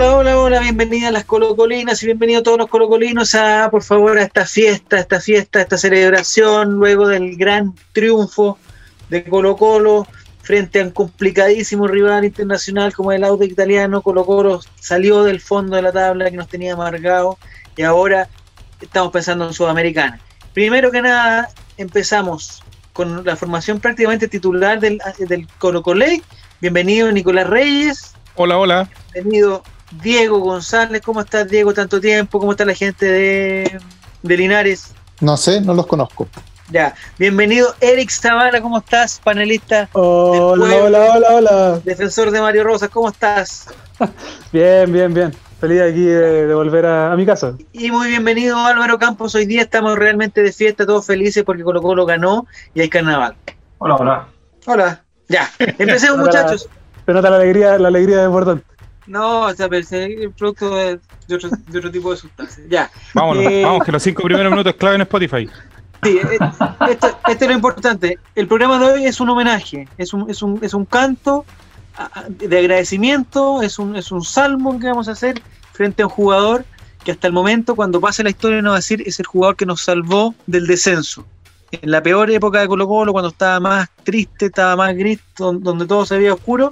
Hola, hola, hola, bienvenida a las colocolinas y bienvenidos todos los colocolinos a, por favor, a esta fiesta, esta fiesta, esta celebración luego del gran triunfo de Colo Colo frente a un complicadísimo rival internacional como el Auto italiano. Colo Colo salió del fondo de la tabla que nos tenía amargado y ahora estamos pensando en Sudamericana. Primero que nada, empezamos con la formación prácticamente titular del, del Colo Coley. Bienvenido Nicolás Reyes. Hola, hola. Bienvenido Diego González. ¿Cómo estás, Diego? Tanto tiempo. ¿Cómo está la gente de, de Linares? No sé, no los conozco. Ya, bienvenido Eric Zavala, ¿cómo estás? Panelista. Hola, hola, hola, hola. Defensor de Mario Rosas, ¿cómo estás? bien, bien, bien. Feliz aquí de, de volver a, a, mi casa. Y muy bienvenido Álvaro Campos. Hoy día estamos realmente de fiesta, todos felices porque Colo Colo ganó y hay carnaval. Hola, hola. Hola. Ya, empecemos muchachos. Se nota la alegría, la alegría de Bordón. No, o sea, pero es el producto de, de, otro, de, otro, tipo de sustancias. Ya. Vámonos, eh, vamos, que los cinco primeros minutos clave en Spotify. Sí, esto, esto, es lo importante. El programa de hoy es un homenaje, es un, es un, es un canto de agradecimiento, es un, es un salmo que vamos a hacer frente a un jugador que hasta el momento, cuando pase la historia, nos va a decir es el jugador que nos salvó del descenso. En la peor época de Colo Colo, cuando estaba más triste, estaba más gris, donde todo se veía oscuro,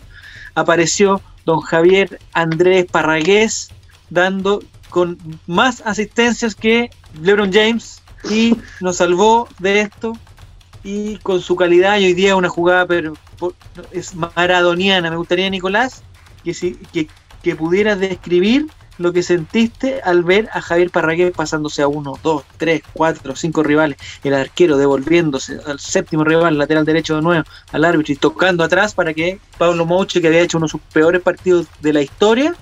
apareció don Javier Andrés Parragués dando con más asistencias que LeBron James y nos salvó de esto y con su calidad y hoy día una jugada pero es maradoniana. Me gustaría Nicolás que si que, que pudieras describir lo que sentiste al ver a Javier Parragués pasándose a uno, dos, tres, cuatro, cinco rivales, el arquero devolviéndose al séptimo rival, lateral derecho de nuevo, al árbitro y tocando atrás para que Pablo Mouche, que había hecho uno de sus peores partidos de la historia,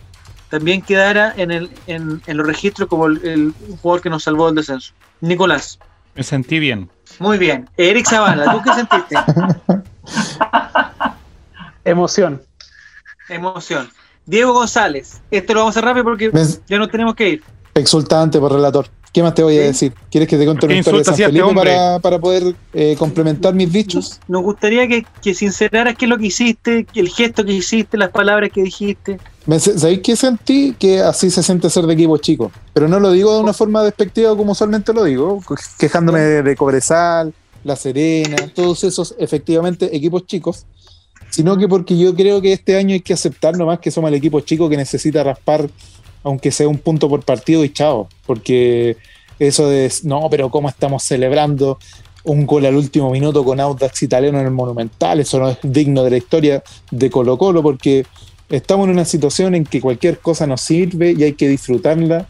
también quedara en, el, en, en los registros como el, el, jugador que nos salvó del descenso. Nicolás. Me sentí bien. Muy bien. Eric Zavala, ¿tú qué sentiste? Emoción. Emoción. Diego González, esto lo vamos a hacer rápido porque Me... ya no tenemos que ir. Exultante por relator. ¿Qué más te voy a ¿Sí? decir? ¿Quieres que te cuente una historia de San Felipe este para, para, poder eh, complementar mis dichos? Nos gustaría que, que sinceraras qué es lo que hiciste, el gesto que hiciste, las palabras que dijiste. ¿Sabéis qué sentí? Que así se siente ser de equipo chico. Pero no lo digo de una forma despectiva como usualmente lo digo, quejándome de, de Cobresal, La Serena, todos esos efectivamente equipos chicos, sino que porque yo creo que este año hay que aceptar nomás que somos el equipo chico que necesita raspar, aunque sea un punto por partido y chao, porque eso de, no, pero cómo estamos celebrando un gol al último minuto con Audax italiano en el Monumental, eso no es digno de la historia de Colo Colo, porque estamos en una situación en que cualquier cosa nos sirve y hay que disfrutarla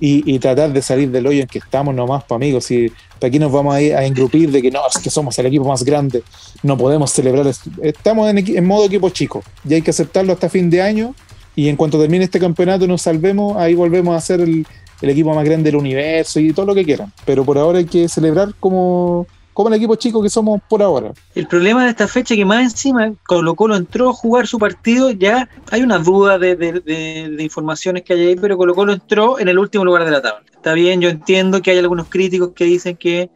y, tratar de salir del hoyo en que estamos nomás, para amigos. Y para aquí nos vamos a, a engrupir de que no, es que somos el equipo más grande, no podemos celebrar. Estamos en, en modo equipo chico y hay que aceptarlo hasta fin de año. Y en cuanto termine este campeonato, nos salvemos, ahí volvemos a ser el, el equipo más grande del universo y todo lo que quieran. Pero por ahora hay que celebrar como, como el equipo chico que somos por ahora. El problema de esta fecha es que más encima Colo Colo entró a jugar su partido, ya hay una duda de, de, de, informaciones que hay ahí, pero Colo Colo entró en el último lugar de la tabla. Está bien, yo entiendo que hay algunos críticos que dicen que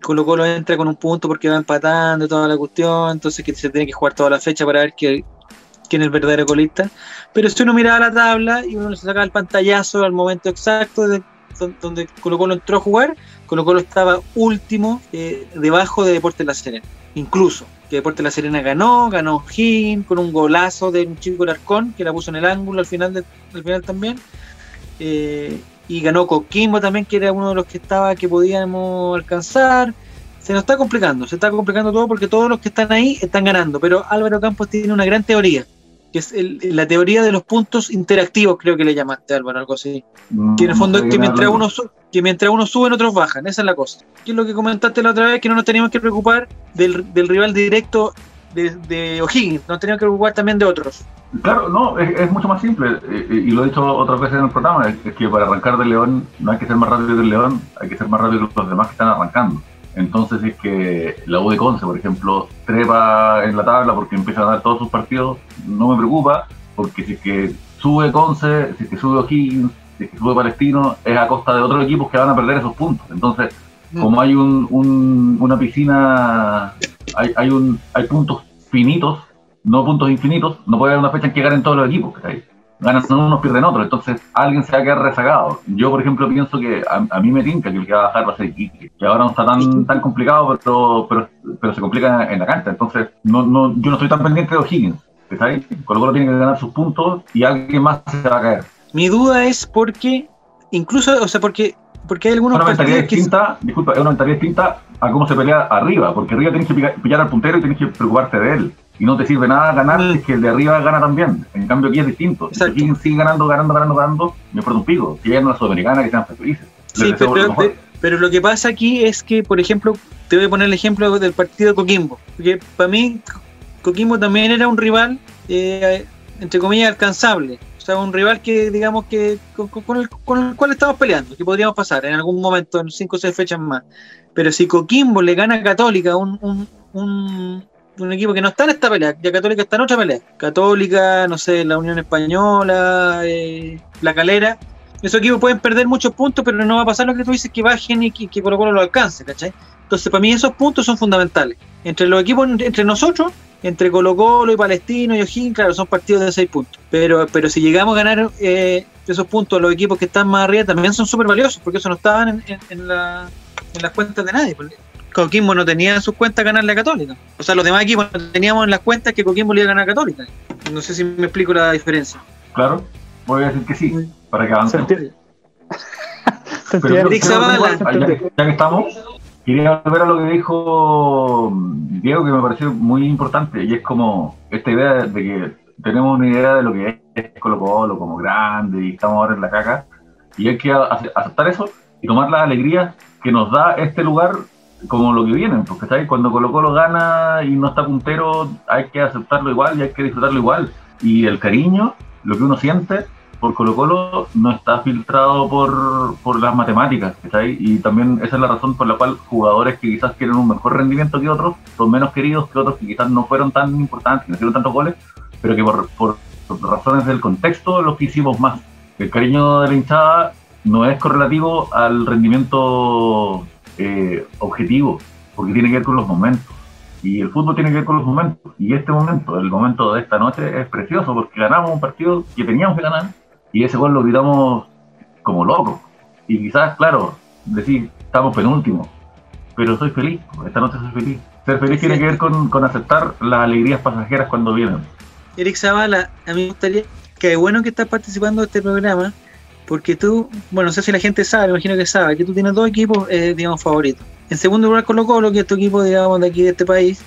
Colo Colo entra con un punto porque va empatando toda la cuestión, entonces que se tiene que jugar toda la fecha para ver que, quién es el verdadero colista. Pero si uno miraba la tabla y uno le sacaba el pantallazo al momento exacto de donde Colo Colo entró a jugar, Colo Colo estaba último eh, debajo de Deportes La Serena, incluso que Deportes La Serena ganó, ganó Higgins con un golazo de un chico Larcón que la puso en el ángulo al final, de, al final también, eh, y ganó Coquimbo también, que era uno de los que estaba que podíamos alcanzar. Se nos está complicando, se está complicando todo porque todos los que están ahí están ganando, pero Álvaro Campos tiene una gran teoría que es el, la teoría de los puntos interactivos, creo que le llamaste, Álvaro, algo así. Mm, que en el fondo es que mientras, uno que mientras uno suben, otros bajan, esa es la cosa. Que es lo que comentaste la otra vez, que no nos teníamos que preocupar del, del rival directo de, de O'Higgins, nos teníamos que preocupar también de otros. Claro, no, es, es mucho más simple, y lo he dicho otras veces en el programa, es, es que para arrancar del León no hay que ser más rápido que el León, hay que ser más rápido que los demás que están arrancando. Entonces, si es que la U de Conce, por ejemplo, trepa en la tabla porque empieza a dar todos sus partidos, no me preocupa, porque si es que sube Conce, si es que sube O'Higgins, si es que sube Palestino, es a costa de otros equipos que van a perder esos puntos. Entonces, como hay un, un, una piscina, hay, hay, un, hay puntos finitos, no puntos infinitos, no puede haber una fecha en que ganen todos los equipos. Ganan unos, pierden otros, entonces alguien se va a quedar rezagado. Yo, por ejemplo, pienso que a, mí me tinca que el que va a bajar va a ser Iquique, que ahora no está tan, tan complicado, pero, pero, pero se complica en la cancha, entonces no, no, yo no estoy tan pendiente de O'Higgins, ¿está Con lo tiene que ganar sus puntos y alguien más se va a caer. Mi duda es porque, incluso, o sea, porque porque hay algunos una mentalidad distinta, disculpa, es una mentalidad distinta a cómo se pelea arriba, porque arriba tienes que pillar al puntero y tienes que preocuparte de él. Y no te sirve nada ganar si es que el de arriba gana también. En cambio aquí es distinto. Si aquí sigue ganando, ganando, ganando, ganando, me importa un pico. Si llegan a la Sudamericana, que sean felices. Sí, pero, pero, lo que pasa aquí es que, por ejemplo, te voy a poner el ejemplo del partido de Coquimbo. Porque para mí, Coquimbo también era un rival, eh, entre comillas, alcanzable sea, un rival que, digamos, que con, el, cual estamos peleando, que podríamos pasar en algún momento, en cinco o seis fechas más. Pero si Coquimbo le gana a Católica, un, un, equipo que no está en esta pelea, ya Católica está en otra pelea. Católica, no sé, la Unión Española, eh, la Calera. Esos equipos pueden perder muchos puntos, pero no va a pasar lo que tú dices, que bajen y que, Colo Colo lo alcance, ¿cachai? Entonces, para mí esos puntos son fundamentales. Entre los equipos, entre nosotros, entre Colo Colo y Palestino y O'Higgins, claro, son partidos de seis puntos. Pero, pero si llegamos a ganar eh, esos puntos, los equipos que están más arriba también son súper valiosos, porque eso no estaban en, la, en las cuentas de nadie. Coquimbo no tenía en sus cuentas ganarle a Católica. O sea, los demás equipos no teníamos en las cuentas que Coquimbo le iba a ganar a Católica. No sé si me explico la diferencia. Claro, voy a decir que sí, para que avance. Pero, ya, ya que estamos, Quería volver a lo que dijo Diego, que me pareció muy importante, y es como esta idea de que tenemos una idea de lo que es Colo Colo como grande y estamos ahora en la caca, y hay que aceptar eso y tomar la alegría que nos da este lugar como lo que viene, porque ¿sabes? cuando Colo Colo gana y no está puntero, hay que aceptarlo igual y hay que disfrutarlo igual, y el cariño, lo que uno siente, por Colo Colo no está filtrado por, por las matemáticas, ahí Y también esa es la razón por la cual jugadores que quizás quieren un mejor rendimiento que otros son menos queridos que otros que quizás no fueron tan importantes, no hicieron tantos goles, pero que por, por, razones del contexto los que hicimos más. El cariño de la hinchada no es correlativo al rendimiento eh, objetivo, porque tiene que ver con los momentos. Y el fútbol tiene que ver con los momentos. Y este momento, el momento de esta noche, es precioso porque ganamos un partido que teníamos que ganar y ese gol lo gritamos como locos. Y quizás, claro, decir, estamos penúltimos, pero soy feliz, esta noche soy feliz. Ser feliz tiene que ver con, aceptar las alegrías pasajeras cuando vienen. Eric Zavala, a mí me gustaría que bueno que estás participando de este programa, porque tú, bueno, no sé si la gente sabe, imagino que sabe, que tú tienes dos equipos, eh, digamos, favoritos. En segundo lugar, Colo Colo, que es tu equipo, digamos, de aquí de este país,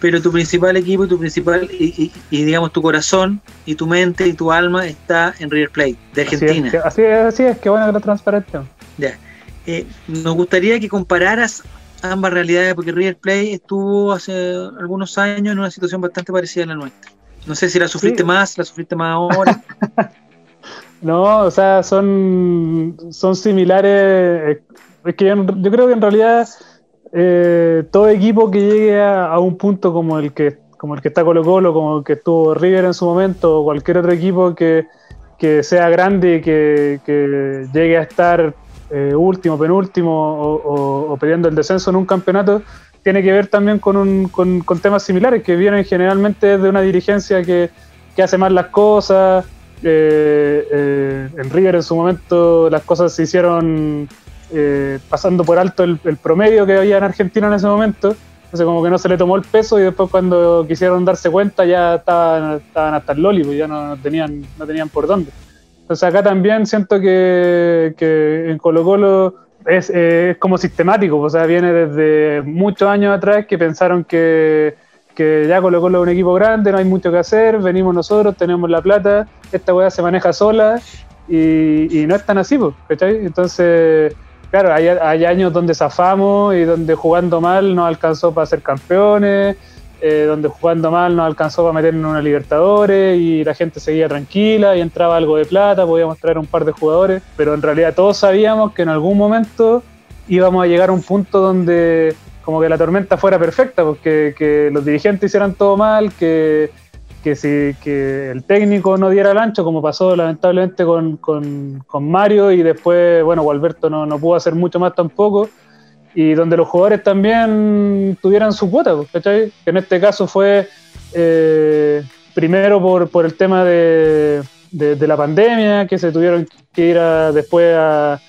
pero tu principal equipo y tu principal, y, digamos tu corazón y tu mente y tu alma está en River Plate, de Argentina. Así es, así es, qué bueno que lo transparente. Ya. Eh, nos gustaría que compararas ambas realidades, porque River Plate estuvo hace algunos años en una situación bastante parecida a la nuestra. No sé si la sufriste más, la sufriste más ahora. no, o sea, son, son similares. Eh, es que yo creo que en realidad eh, todo equipo que llegue a, un punto como el que como el que está Colo Colo, como el que estuvo River en su momento, o cualquier otro equipo que, sea grande y que, llegue a estar eh, último, penúltimo o, o, peleando el descenso en un campeonato, tiene que ver también con, un, con, temas similares que vienen generalmente de una dirigencia que, hace mal las cosas. Eh, en River en su momento las cosas se hicieron eh, pasando por alto el, promedio que había en Argentina en ese momento. Entonces como que no se le tomó el peso y después cuando quisieron darse cuenta ya estaban, hasta el loli, pues ya no, tenían, no tenían por dónde. Entonces acá también siento que, en Colo Colo es, es, como sistemático, o sea, viene desde muchos años atrás que pensaron que, que ya Colo Colo es un equipo grande, no hay mucho que hacer, venimos nosotros, tenemos la plata, esta weá se maneja sola y, no es tan así, ¿cachai? Entonces claro, hay, años donde zafamos y donde jugando mal nos alcanzó para ser campeones, eh, donde jugando mal nos alcanzó para meternos en una Libertadores y la gente seguía tranquila y entraba algo de plata, podíamos traer un par de jugadores, pero en realidad todos sabíamos que en algún momento íbamos a llegar a un punto donde como que la tormenta fuera perfecta, porque que los dirigentes hicieran todo mal, que que si que el técnico no diera el ancho, como pasó lamentablemente con, con, Mario, y después, bueno, Gualberto no, no, pudo hacer mucho más tampoco, y donde los jugadores también tuvieran su cuota, pues, ¿cachai? Que en este caso fue eh, primero por, por, el tema de, de, de la pandemia, que se tuvieron que ir a- después a-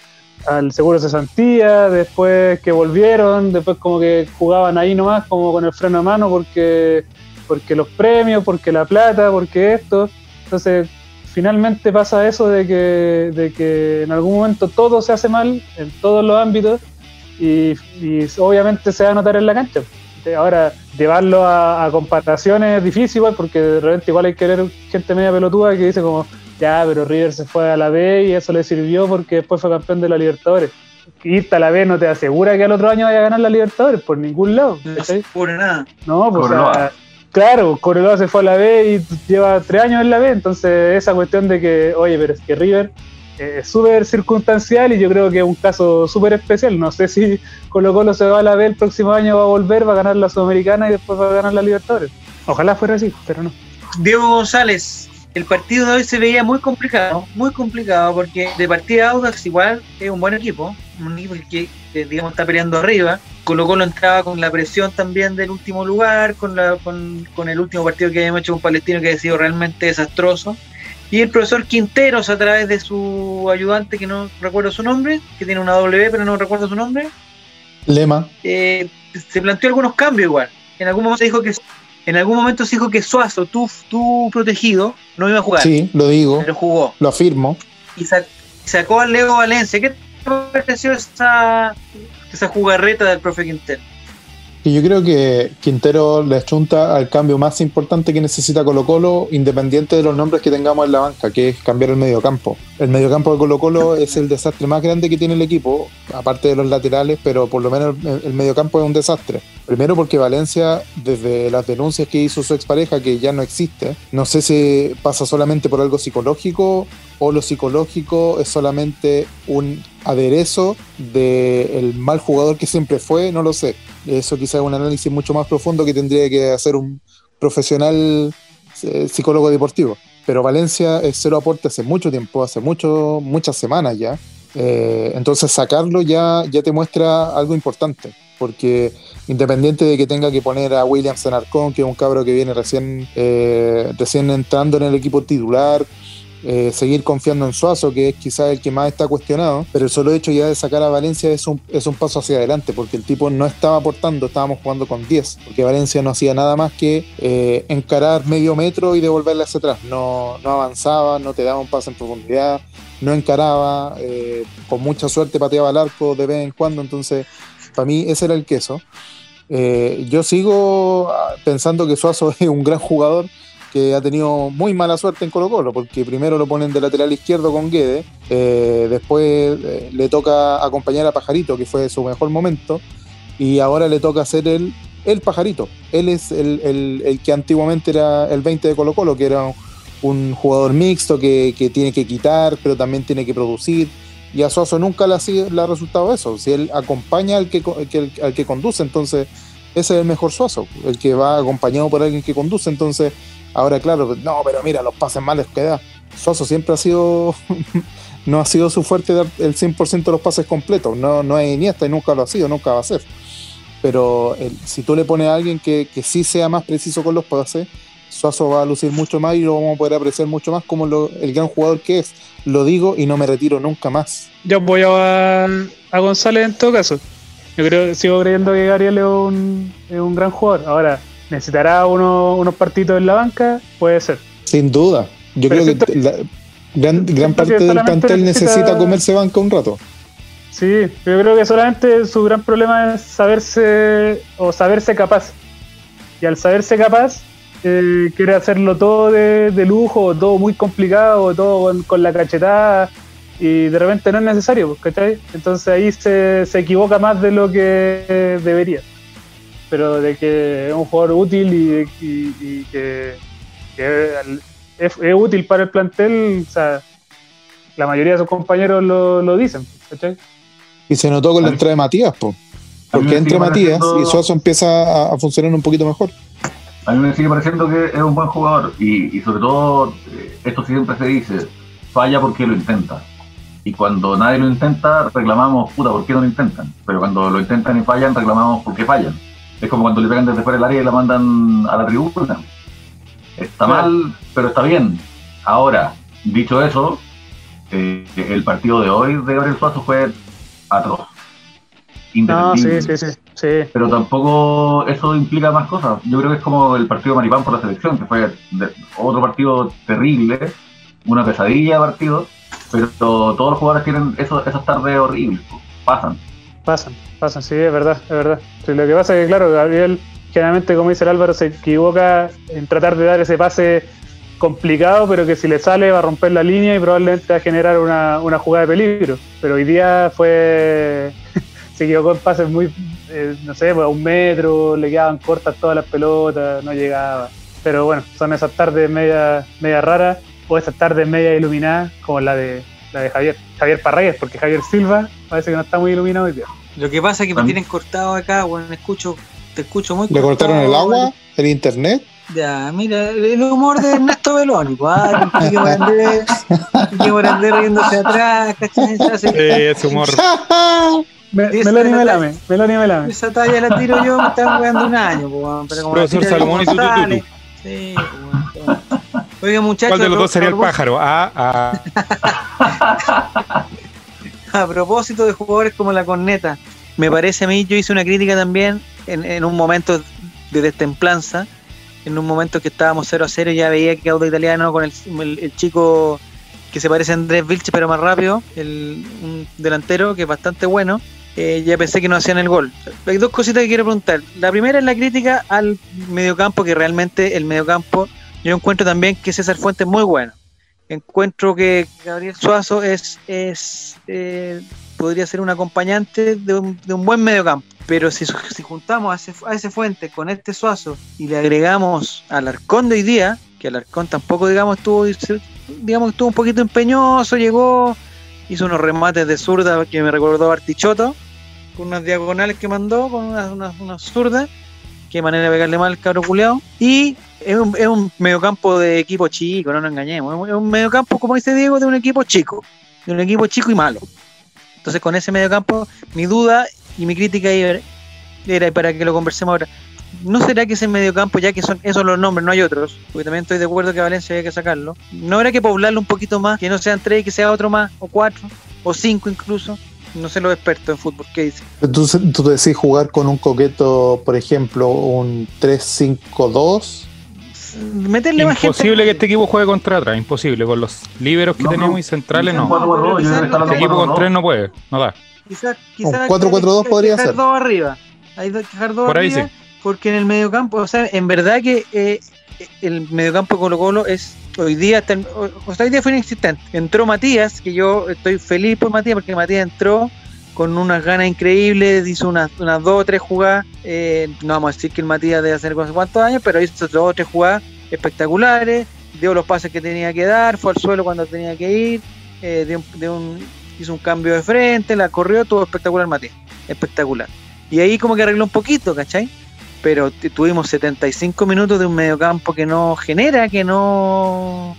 al seguro de cesantía, después que volvieron, después como que jugaban ahí nomás, como con el freno a mano, porque, porque los premios, porque la plata, porque esto. Entonces, finalmente pasa eso de que, de que en algún momento todo se hace mal en todos los ámbitos y, obviamente se va a notar en la cancha. Ahora, llevarlo a, comparaciones es difícil porque de repente igual hay que ver gente media pelotuda que dice como, ya, pero River se fue a la B y eso le sirvió porque después fue campeón de la Libertadores. Irte a la B no te asegura que al otro año vaya a ganar la Libertadores por ningún lado. No ocurre nada. No, pues o sea, claro, Cobreloa se fue a la B y lleva tres años en la B, entonces esa cuestión de que, oye, pero es que River eh, es súper circunstancial y yo creo que es un caso súper especial. No sé si Colo Colo se va a la B el próximo año, va a volver, va a ganar la Sudamericana y después va a ganar la Libertadores. Ojalá fuera así, pero no. Diego González, el partido de hoy se veía muy complicado, muy complicado, porque de partida Audax igual es un buen equipo, un equipo que digamos está peleando arriba. Colo Colo entraba con la presión también del último lugar, con, la, con, con el último partido que habíamos hecho con Palestino que ha sido realmente desastroso. Y el profesor Quinteros, a través de su ayudante, que no recuerdo su nombre, que tiene una W, pero no recuerdo su nombre, Lema. eh, se planteó algunos cambios igual. En algún momento se dijo que en algún momento se dijo que Suazo, tú, tú protegido, no iba a jugar, Sí, lo digo, pero jugó. lo afirmo. Y sa- sacó al Leo Valencia. ¿Qué te pareció esa, esa jugarreta del profe Quintero? Y yo creo que Quintero le achunta al cambio más importante que necesita Colo Colo, independiente de los nombres que tengamos en la banca, que es cambiar el mediocampo. El mediocampo de Colo Colo es el desastre más grande que tiene el equipo, aparte de los laterales, pero por lo menos el, el mediocampo es un desastre. Primero porque Valencia, desde las denuncias que hizo su expareja, que ya no existe, no sé si pasa solamente por algo psicológico o lo psicológico es solamente un aderezo del mal jugador que siempre fue, no lo sé. Eso quizás es un análisis mucho más profundo que tendría que hacer un profesional eh, psicólogo deportivo. Pero Valencia es cero aporte hace mucho tiempo, hace mucho, muchas semanas ya. Eh, entonces sacarlo ya, ya te muestra algo importante, porque independiente de que tenga que poner a William Senarcón, que es un cabro que viene recién, eh, recién entrando en el equipo titular, eh, seguir confiando en Suazo, que es quizás el que más está cuestionado, pero el solo hecho ya de sacar a Valencia es un, es un paso hacia adelante, porque el tipo no estaba aportando, estábamos jugando con 10, porque Valencia no hacía nada más que eh, encarar medio metro y devolverle hacia atrás, no, no avanzaba, no te daba un paso en profundidad, no encaraba, eh, con mucha suerte pateaba el arco de vez en cuando, entonces para mí ese era el queso. Yo sigo ah, pensando que Suazo es un gran jugador, que ha tenido muy mala suerte en Colo Colo, porque primero lo ponen de lateral izquierdo con Guede, eh, después eh, le toca acompañar a Pajarito, que fue su mejor momento, y ahora le toca ser el, el Pajarito. Él es el, el- el que antiguamente era el 20 de Colo Colo, que era un, jugador mixto que, que tiene que quitar, pero también tiene que producir. Y a Suazo nunca le ha, le ha resultado eso. Si él acompaña al que, que- al que conduce, entonces ese es el mejor Suazo, el que va acompañado por alguien que conduce. Entonces, ahora claro, pues, no, pero mira, los pases malos que da. Suazo siempre ha sido, no ha sido su fuerte dar el 100% de los pases completos. No, no es Iniesta y nunca lo ha sido, nunca va a ser. Pero si tú le pones a alguien que, que sí sea más preciso con los pases, Suazo va a lucir mucho más y lo vamos a poder apreciar mucho más como el gran jugador que es. Lo digo y no me retiro nunca más. Yo apoyo a, a González en todo caso. Yo creo, sigo creyendo que Gabriel es un, es un gran jugador. Ahora, ¿necesitará uno- unos partidos en la banca? Puede ser. Sin duda. Yo Pero creo que la- gran, gran parte del plantel necesita... necesita- comerse banca un rato. Sí, yo creo que solamente su gran problema es saberse o saberse capaz. Y al saberse capaz, eh, quiere hacerlo todo de, de lujo, todo muy complicado, todo con, con la cachetada, y de repente no es necesario, ¿cachai? Entonces ahí se, se equivoca más de lo que debería. Pero de que es un jugador útil y, de- y- y que, que es, es útil para el plantel, o sea, la mayoría de sus compañeros lo, lo dicen, ¿cachai? Y se notó con la entrada de Matías, po. porque entra Matías pareciendo- y Suazo empieza a, a funcionar un poquito mejor. A mí me sigue pareciendo que es un buen jugador y, y sobre todo, eh, esto siempre se dice, falla porque lo intenta. Y cuando nadie lo intenta, reclamamos, puta, ¿por qué no lo intentan? Pero cuando lo intentan y fallan, reclamamos por qué fallan. Es como cuando le pegan desde fuera del área y la mandan a la tribuna. Está Claro. mal, pero está bien. Ahora, dicho eso, eh, el partido de hoy de Gabriel Suazo fue atroz. No, sí, sí, sí, sí. Pero tampoco eso implica más cosas. Yo creo que es como el partido de Maripán por la selección, que fue otro partido terrible, una pesadilla de partido, pero todos los jugadores tienen eso- esas tardes horribles, pasan. Pasan, pasan, sí, es verdad, es verdad. Lo que pasa es que, claro, Gabriel, generalmente, como dice el Álvaro, se equivoca en tratar de dar ese pase complicado, pero que si le sale va a romper la línea y probablemente va a generar una, una jugada de peligro. Pero hoy día fue. se equivocó en pases muy, eh, no sé, pues, a un metro, le quedaban cortas todas las pelotas, no llegaba. Pero bueno, son esas tardes media, media raras o esas tardes media iluminadas como la de, la de Javier. Javier Parragués, porque Javier Silva parece que no está muy iluminado hoy día. Lo que pasa es que me Tam- tienen cortado acá, bueno, escucho, te escucho muy ¿Le cortaron el agua? ¿El internet? Ya, mira, el humor de Ernesto Beloni, pues, ah, el Quique Morandé, Quique Morandé riéndose atrás, ¿cachai? Eh, ese humor. Me, Meloni la- Melame, Meloni Melame. Esa talla la tiro yo, me están jugando un año, pues, pero como Profesor Salomón y Sí, pues. Oiga, muchachos. ¿Cuál de los dos sería el pájaro? Ah, ah. A propósito de jugadores como la corneta, me parece a mí, yo hice una crítica también en, un momento de destemplanza, en un momento que estábamos 0 a 0, ya veía que Auto Italiano con el chico que se parece a Andrés Vilche, pero más rápido, el, un delantero que es bastante bueno, eh, ya pensé que no hacían el gol. Hay dos cositas que quiero preguntar. La primera es la crítica al mediocampo, que realmente el mediocampo, yo encuentro también que César Fuentes es muy bueno encuentro que Gabriel Suazo es, es eh, podría ser un acompañante de un, de un buen mediocampo. Pero si, si juntamos a ese, Fuente con este Suazo y le agregamos al Arcón de hoy día, que el Arcón tampoco digamos estuvo digamos estuvo un poquito empeñoso, llegó, hizo unos remates de zurda que me recordó Artichoto, con unas diagonales que mandó, con unas, unas, unas zurdas, qué manera de pegarle mal al cabro culeado. Y es un, es un mediocampo de equipo chico, no nos engañemos. Es un- mediocampo, como dice Diego, de un equipo chico. De un equipo chico y malo. Entonces, con ese mediocampo, mi duda y mi crítica era, para que lo conversemos ahora, ¿no será que ese mediocampo, ya que son esos los nombres, no hay otros? Porque también estoy de acuerdo que Valencia hay que sacarlo. ¿No habrá que poblarlo un poquito más? Que no sean tres, que sea otro más, o cuatro, o cinco incluso. No sé los expertos en fútbol, ¿qué dicen? ¿Tú, tú decís jugar con un coqueto, por ejemplo, un 3-5-2? Meterle más gente. Imposible que este equipo juegue contra atrás, imposible. Con los liberos que No, tenemos no. y centrales no. Este equipo con tres no puede, no da. Quizás Un quizás 4-4-2 hay que podría ser. dos arriba. Hay que dejar dos Por ahí arriba, sí. porque en el mediocampo, o sea, en verdad que eh, el mediocampo de Colo Colo es hoy día, hoy día fue inexistente. Entró Matías, que yo estoy feliz por Matías, porque Matías entró con unas ganas increíbles, hizo unas, unas dos o tres jugadas, eh, no vamos a decir que el Matías debe hacer no cuántos años, pero hizo dos o tres jugadas espectaculares, dio los pases que tenía que dar, fue al suelo cuando tenía que ir, eh, un- dio un- hizo un cambio de frente, la corrió, todo espectacular Matías, espectacular. Y ahí como que arregló un poquito, ¿cachai? Pero tuvimos 75 minutos de un mediocampo que no genera, que no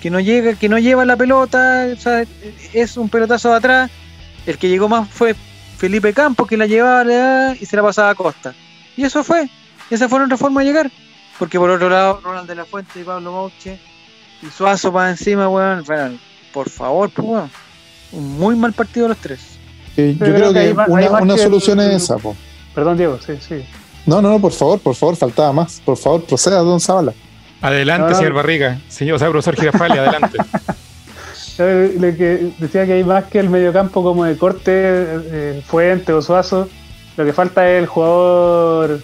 que no llega, que no lleva la pelota, o sea, es un pelotazo de atrás. El que llegó más fue Felipe Campos, que la llevaba y se la pasaba a Costa. Y eso fue. Esa fue nuestra forma de llegar. Porque por otro lado, Ronald de la Fuente y Pablo Bauche y Suazo para encima, weón. fueron, por favor, pues, weón. Un muy mal partido los tres. Yo creo que hay una, más una que solución el- es esa. po. Perdón, Diego, sí, sí. No, no, no, por favor, por favor, faltaba más. Por favor, proceda, don Zavala. Adelante, No, no. señor Barriga. Señor, o sea, profesor Girafali, adelante. Yo le que decía que hay más que el mediocampo como de corte, eh, Fuente o Suazo. Lo que falta es el jugador,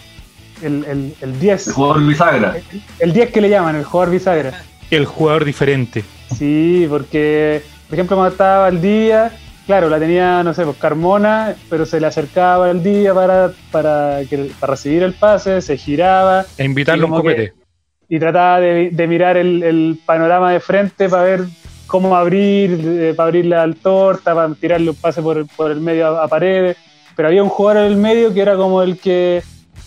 el, el, el 10. El jugador bisagra. El 10 que le llaman, el jugador bisagra. El jugador diferente. Sí, porque, por ejemplo, cuando estaba al día, claro, la tenía, no sé, pues Carmona, pero se le acercaba al día para, para, que, para recibir el pase, se giraba E invitarlo a un que- copete. y trataba de, de mirar el, el panorama de frente para ver cómo abrir, eh, para abrirle al torta, para tirarle un pase por, por el medio a, a paredes. Pero había un jugador en el medio que era como el que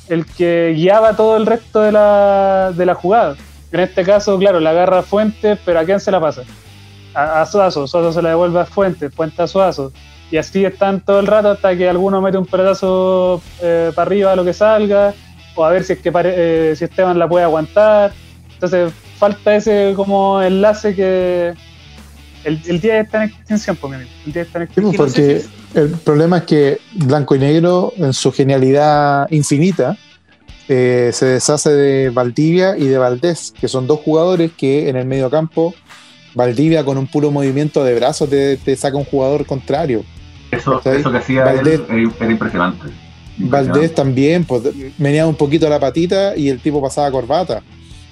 el que guiaba todo el resto de la, de la jugada. En este caso, claro, la agarra Fuentes, pero ¿a quién se la pasa? A, a Suazo, Suazo se la devuelve a Fuentes, Fuentes a Suazo. Y así están todo el rato hasta que alguno mete un pedazo para arriba, lo que salga, o a ver si es que pare- eh, si Esteban la puede aguantar. Entonces falta ese como enlace que, El, el 10 está en extinción, pues, mi amigo. El 10 está en pues, extinción. porque el problema es que Blanco y Negro, en su genialidad infinita, eh, se deshace de Valdivia y de Valdés, que son dos jugadores que en el medio campo, Valdivia con un puro movimiento de brazos te, te saca un jugador contrario. Eso, eso que hacía Valdés. él era, impresionante. Valdés también, pues venía un poquito la patita y el tipo pasaba corbata.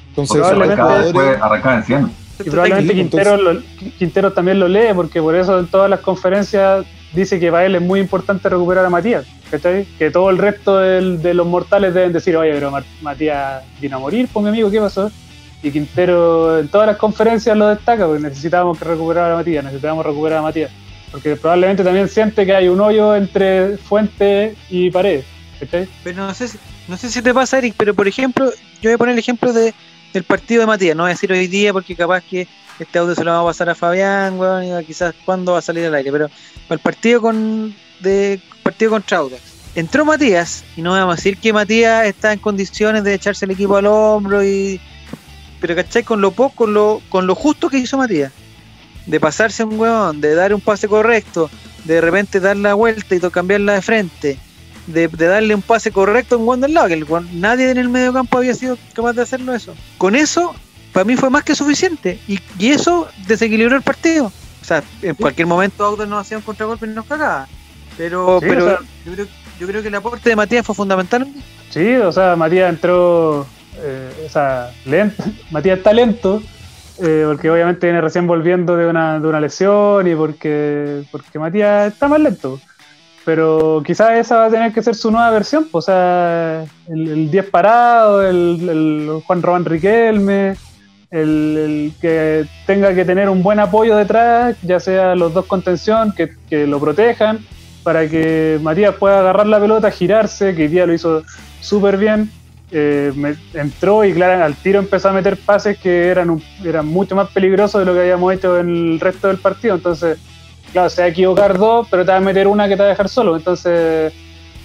Entonces, Probablemente Arrancaba, jugadores- después arrancaba en 100. Y probablemente Sí, Quintero, lo- Quintero también lo lee, porque por eso en todas las conferencias dice que para él es muy importante recuperar a Matías. ¿cachai? Que todo el resto del- de los mortales deben decir, oye, pero Matías vino a morir, pues mi amigo, ¿qué pasó? Y Quintero en todas las conferencias lo destaca, porque necesitábamos que recuperar a Matías, necesitábamos recuperar a Matías. Porque probablemente también siente que hay un hoyo entre fuente y pared. ¿cachai? Pero no sé, no sé si te pasa, Eric, pero por ejemplo, yo voy a poner el ejemplo de, del partido de Matías. No voy a decir hoy día porque capaz que este audio se lo vamos a pasar a Fabián, y quizás cuándo va a salir al aire. Pero el partido con de partido contra Audax. Entró Matías, y no vamos a decir que Matías está en condiciones de echarse el equipo al hombro y. Pero ¿cachai? Con lo poco, con lo, con lo justo que hizo Matías. De pasarse un huevón, de dar un pase correcto, de repente dar la vuelta y cambiarla de frente de, de darle un pase correcto a un Wander lado, que el nadie en el medio campo había sido capaz de hacerlo eso. Con eso, para mí fue más que suficiente. Y, y eso desequilibró el partido. O sea, en cualquier momento Audax nos hacía un contragolpe y nos cagaba. Pero, Sí, pero o sea- yo, creo, yo creo que el aporte de Matías fue fundamental. Sí, o sea, Matías entró, eh, o sea, lento. Matías está lento, eh, porque obviamente viene recién volviendo de una, de una lesión y porque, porque Matías está más lento. Pero quizás esa va a tener que ser su nueva versión, pues, o sea, el, el 10 parado, el, Juan Román Riquelme, el, el que tenga que tener un buen apoyo detrás, ya sea los dos contención, que, que lo protejan, para que Matías pueda agarrar la pelota, girarse, que hoy día lo hizo súper bien. Eh, me- entró y claro, al tiro empezó a meter pases que eran, un- eran mucho más peligrosos de lo que habíamos hecho en el resto del partido. Entonces, claro, se va a equivocar dos, pero te va a meter una que te va a dejar solo. Entonces,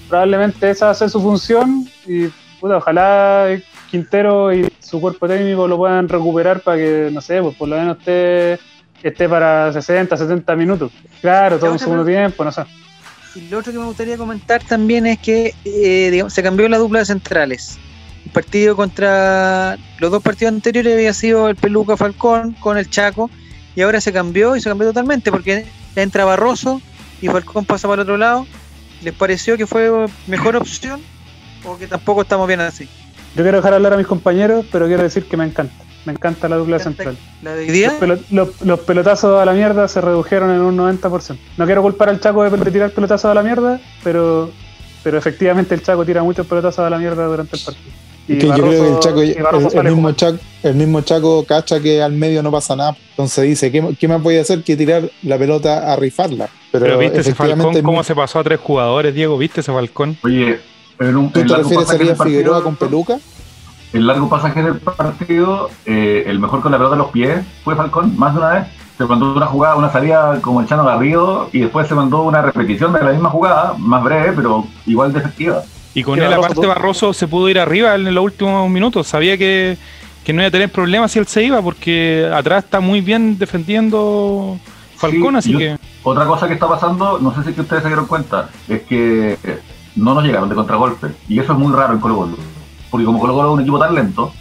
probablemente esa va a ser su función y puta, ojalá Quintero y su cuerpo técnico lo puedan recuperar para que, no sé, pues por lo menos esté, esté para 60, 70 minutos. Claro, todo un segundo tiempo, no sé. Y lo otro que me gustaría comentar también es que eh, digamos, se cambió la dupla de centrales. El partido contra los dos partidos anteriores había sido el Peluca Falcón con el Chaco y ahora se cambió y se cambió totalmente porque entra Barroso y Falcón pasa para el otro lado. ¿Les pareció que fue mejor opción o que tampoco estamos bien así? Yo quiero dejar hablar a mis compañeros, pero quiero decir que me encanta. Me encanta la dupla central. La de hoy día, Los, pelo- los- los pelotazos a la mierda se redujeron en un 90%. No quiero culpar al Chaco de, de tirar pelotazos a la mierda, pero, pero efectivamente el Chaco tira muchos pelotazos a la mierda durante el partido. Que yo creo que el Chaco, y el, Barroso el sale mismo. Chaco, el mismo Chaco cacha que al medio no pasa nada. Entonces dice, ¿qué, qué más voy a hacer que tirar la pelota a rifarla? Pero, Pero viste ese Falcón, cómo mismo- se pasó a tres jugadores, Diego, ¿viste ese Falcón? Oye, en un ¿Tú en te largo refieres a Figueroa partido- con peluca? El largo pasaje del partido, eh, el mejor con la pelota en los pies fue Falcón, más de una vez. Se mandó una jugada, una salida como el Chano Garrido y después se mandó una repetición de la misma jugada, más breve, pero igual de efectiva. Y con él, aparte, Barroso se pudo ir arriba en los últimos minutos. Sabía que, que no iba a tener problemas si él se iba, porque atrás está muy bien defendiendo Falcón, Sí, así yo- que. Otra cosa que está pasando, no sé si es que ustedes se dieron cuenta, es que eh, no nos llegaron de contragolpe. Y eso es muy raro en Colo Colo. Porque como Colo Colo es un equipo tan lento,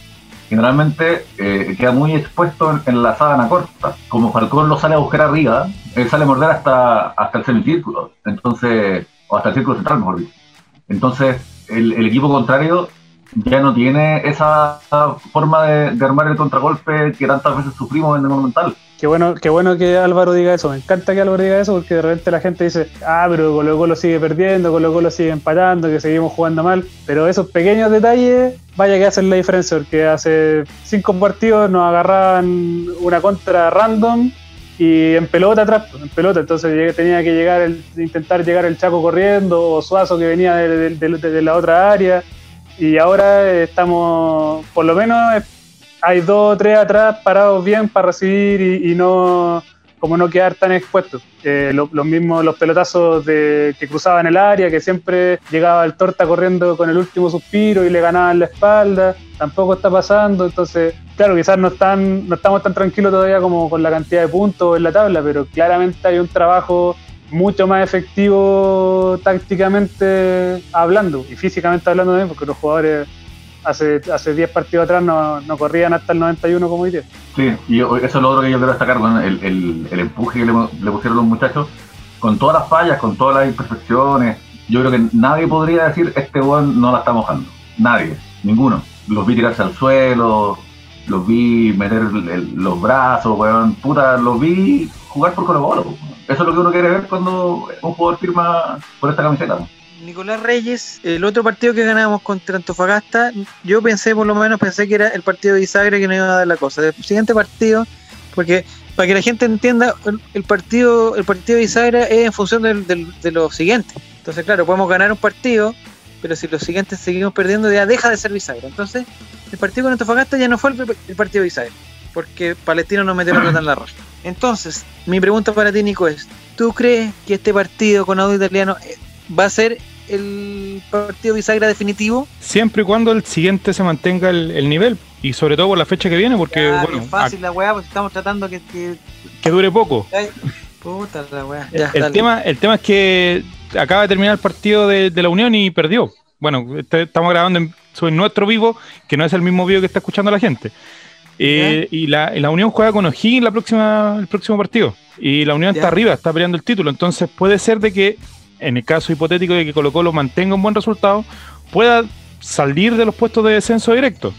generalmente eh, queda muy expuesto en, en la sábana corta. Como Falcón lo sale a buscar arriba, él sale a morder hasta, hasta el semicírculo. Entonces, o hasta el círculo central, mejor dicho. Entonces, el, equipo contrario ya no tiene esa forma de, de armar el contragolpe que tantas veces sufrimos en el Monumental. Qué bueno, qué bueno que Álvaro diga eso. Me encanta que Álvaro diga eso porque de repente la gente dice, ah, pero Colo Colo sigue perdiendo, Colo Colo sigue empatando, que seguimos jugando mal. Pero esos pequeños detalles, vaya que hacen la diferencia, porque hace cinco partidos nos agarraban una contra random y en pelota atrás, pues, en pelota. Entonces tenía que llegar el, intentar llegar el Chaco corriendo o Suazo que venía de, de- de- de la otra área. Y ahora eh, estamos, por lo menos, eh, hay dos o tres atrás parados bien para recibir y, y no como no quedar tan expuestos. Eh, lo- los mismos los pelotazos de, que cruzaban el área, que siempre llegaba el torta corriendo con el último suspiro y le ganaban la espalda, tampoco está pasando. Entonces, claro, quizás no, están, no estamos tan tranquilos todavía como con la cantidad de puntos en la tabla, pero claramente hay un trabajo mucho más efectivo tácticamente hablando y físicamente hablando también, porque los jugadores hace, hace 10 partidos atrás no, no corrían hasta el 91 como hoy. Sí, y eso es lo otro que yo quiero destacar, con el, el, el empuje que le, pusieron los muchachos, con todas las fallas, con todas las imperfecciones. Yo creo que nadie podría decir este weón no la está mojando. Nadie, ninguno. Los vi tirarse al suelo, los vi meter los brazos, weón, puta, los vi jugar por Colo Colo. Eso es lo que uno quiere ver cuando un jugador firma por esta camiseta. Nicolás Reyes, el otro partido que ganamos contra Antofagasta, yo pensé, por lo menos, pensé que era el partido de Isagra que no iba a dar la cosa. El siguiente partido, porque para que la gente entienda, el, partido el partido de Isagra es en función de lo siguiente. Entonces, claro, podemos ganar un partido, pero si los siguientes seguimos perdiendo, ya deja de ser Bisagra. Entonces, el partido con Antofagasta ya no fue el, el partido de porque Palestino nos metió pelota en la raja. Entonces, mi pregunta para ti, Nico, es: ¿tú crees que este partido con audio italiano eh, va a ser el partido bisagra definitivo? Siempre y cuando el siguiente se mantenga el, el nivel. Y sobre todo por la fecha que viene, porque Ya, bueno, bien fácil la weá, porque estamos tratando que. que- que dure poco. ay, puta la weá. Ya, el, tema, el tema es que acaba de terminar el partido de, de la Unión y perdió. Bueno, este- estamos grabando en, sobre nuestro vivo, que no es el mismo vivo que está escuchando la gente. Eh, y, la, y la Unión juega con O'Higgins la próxima, el próximo partido. Y la Unión Ya. está arriba, está peleando el título. Entonces puede ser de que, en el caso hipotético de que Colo Colo mantenga un buen resultado, pueda salir de los puestos de descenso directo.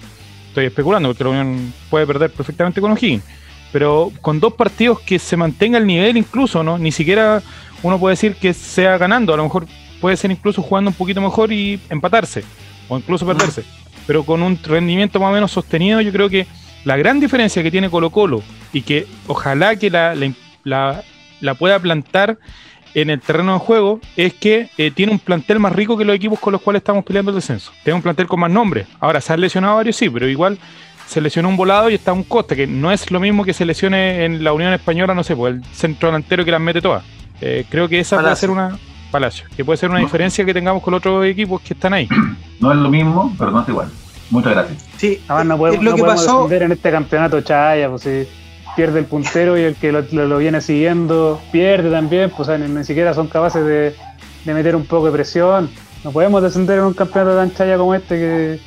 Estoy especulando porque la Unión puede perder perfectamente con O'Higgins. Pero con dos partidos que se mantenga el nivel incluso, ¿no? Ni siquiera uno puede decir que sea ganando. A lo mejor puede ser incluso jugando un poquito mejor y empatarse. O incluso perderse. Pero con un rendimiento más o menos sostenido, yo creo que la gran diferencia que tiene Colo Colo y que ojalá que la, la- la- la pueda plantar en el terreno de juego es que eh, tiene un plantel más rico que los equipos con los cuales estamos peleando el descenso. Tiene un plantel con más nombres. Ahora se han lesionado varios, sí, pero igual se lesionó un volado y está un costa, que no es lo mismo que se lesione en la Unión Española, no sé, pues el centro delantero que las mete todas. Eh, creo que esa puede Palacio. ser una. Palacio, que puede ser una No. diferencia que tengamos con los otros equipos que están ahí. No es lo mismo, pero no es igual. Muchas gracias. Sí, Además, no podemos, lo no que podemos pasó. defender en este campeonato Chaya, pues si pierde el puntero y el que lo, lo- lo viene siguiendo pierde también, pues o sea, ni, ni siquiera son capaces de, de meter un poco de presión. No podemos descender en un campeonato tan Chaya como este que,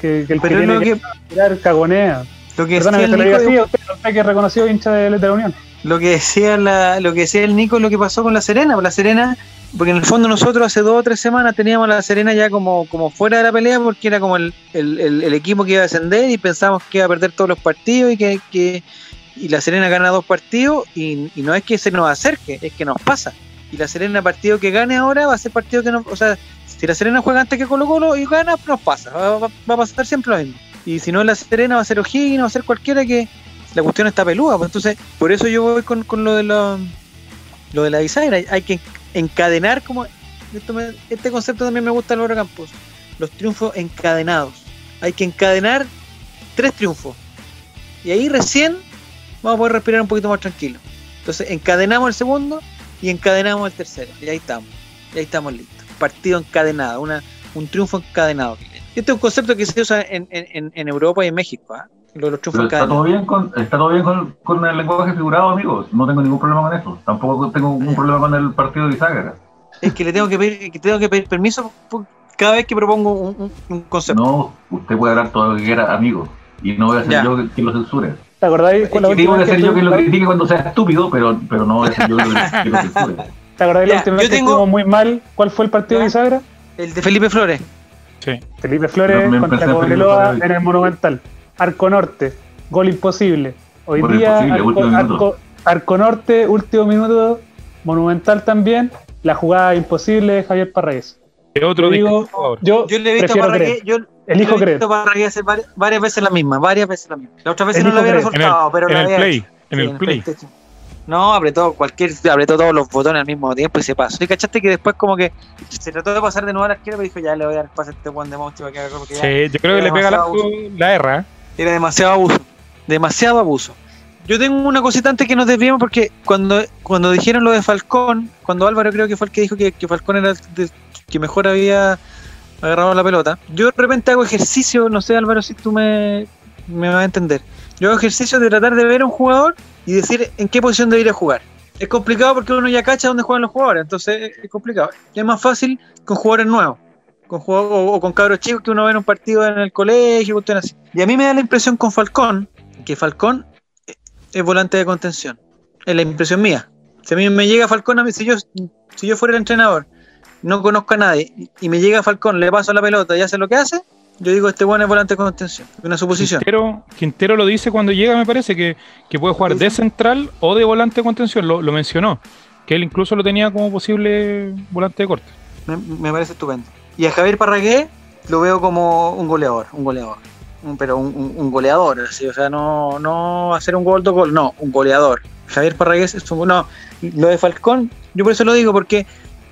que, que el Pero que es lo tiene que, tirar cagonea. lo que Perdona decía que el te lo diga Nico, así, usted, usted que es reconocido hincha de, de la Unión. lo que decía la, lo que decía el Nico es lo que pasó con la Serena, pues la Serena, porque en el fondo nosotros hace dos o tres semanas teníamos a la Serena ya como, como fuera de la pelea porque era como el, el- equipo que iba a descender y pensábamos que iba a perder todos los partidos y que, que- y la Serena gana dos partidos y, no es que se nos acerque, es que nos pasa. Y la Serena partido que gane ahora va a ser partido que no, o sea, si la Serena juega antes que Colo Colo y gana, nos pasa, va, va- va a pasar siempre lo mismo. Y si no es la Serena va a ser O'Higgins, va a ser cualquiera que, la cuestión está peluda, pues entonces, por eso yo voy con, con lo de la, lo de la bisagra, hay que encadenar como este concepto también me gusta Álvaro Campos, los triunfos encadenados. Hay que encadenar tres triunfos. Y ahí recién vamos a poder respirar un poquito más tranquilo. Entonces, encadenamos el segundo y encadenamos el tercero. Y ahí estamos. Y ahí estamos listos. Partido encadenado, una, un triunfo encadenado. Este es un concepto que se usa en, en- en Europa y en México, ¿ah? Lo los Pero está todo bien con, está todo bien con, con el lenguaje figurado, amigos. No tengo ningún problema con eso. Tampoco tengo ningún problema con el partido de bisagra. Es que le tengo que pedir, que tengo que pedir permiso cada vez que propongo un, un- concepto. No, usted puede hablar todo lo que quiera, amigo. Y no voy a ser Ya. yo quien lo censure. ¿Te acordáis con la que última voy a que ser yo quien lo critique cuando sea estúpido, pero, pero no voy a ser yo quien quien lo censure. ¿Te acordáis la última vez que tengo- estuvimos muy mal? ¿Cuál fue el partido Ya. de Bisagra? El de Felipe Flores. Sí. Felipe Flores contra Cobreloa en el Monumental. Arco Norte, gol imposible. Hoy Gol día, imposible, Arco, Norte, último minuto, Monumental también. La jugada imposible de Javier Parragués. Otro Yo digo, disco yo, Yo le he visto a prefiero Parragués, creer. yo Elijo yo he creer. visto a Parragués hacer varias, varias veces la misma, varias veces la misma. La otra vez no lo había resultado, pero en lo el había play. hecho. En Sí, el play. PlayStation. No, apretó cualquier, apretó todos los botones al mismo tiempo y se pasó. Y cachaste que después como que se trató de pasar de nuevo a la izquierda, pero dijo ya le voy a dar el pase a este Juan de Monchi para que haga porque ya Sí, yo creo que le pega la, la R. era demasiado abuso. Demasiado abuso. Yo tengo una cosita antes que nos desviemos porque cuando, cuando dijeron lo de Falcón, cuando Álvaro creo que fue el que dijo que, que Falcón era el que mejor había agarrado la pelota, yo de repente hago ejercicio, no sé Álvaro si tú me me va a entender. Yo hago ejercicio de tratar de ver a un jugador y decir en qué posición debería jugar. Es complicado porque uno ya cacha dónde juegan los jugadores, entonces es complicado. Es más fácil con jugadores nuevos, con jugadores, o, o con cabros chicos que uno ve en un partido en el colegio, así. Y a mí me da la impresión con Falcón, que Falcón es volante de contención. Es la impresión mía. Si a mí me llega Falcón, a mí, si yo, si yo fuera el entrenador, no conozco a nadie, y me llega Falcón, le paso la pelota y hace lo que hace, yo digo, este bueno es volante de contención. Una suposición. Quintero, Quintero lo dice cuando llega, me parece, que, que puede jugar de central o de volante de contención. Lo, lo mencionó. Que él incluso lo tenía como posible volante de corte. Me, me parece estupendo. Y a Javier Parragué lo veo como un goleador, un goleador. Pero un, goleador, así, o sea, no, no hacer un gol, dos gol, no, un goleador. Javier Parragué es un, no, lo de Falcón, yo por eso lo digo, porque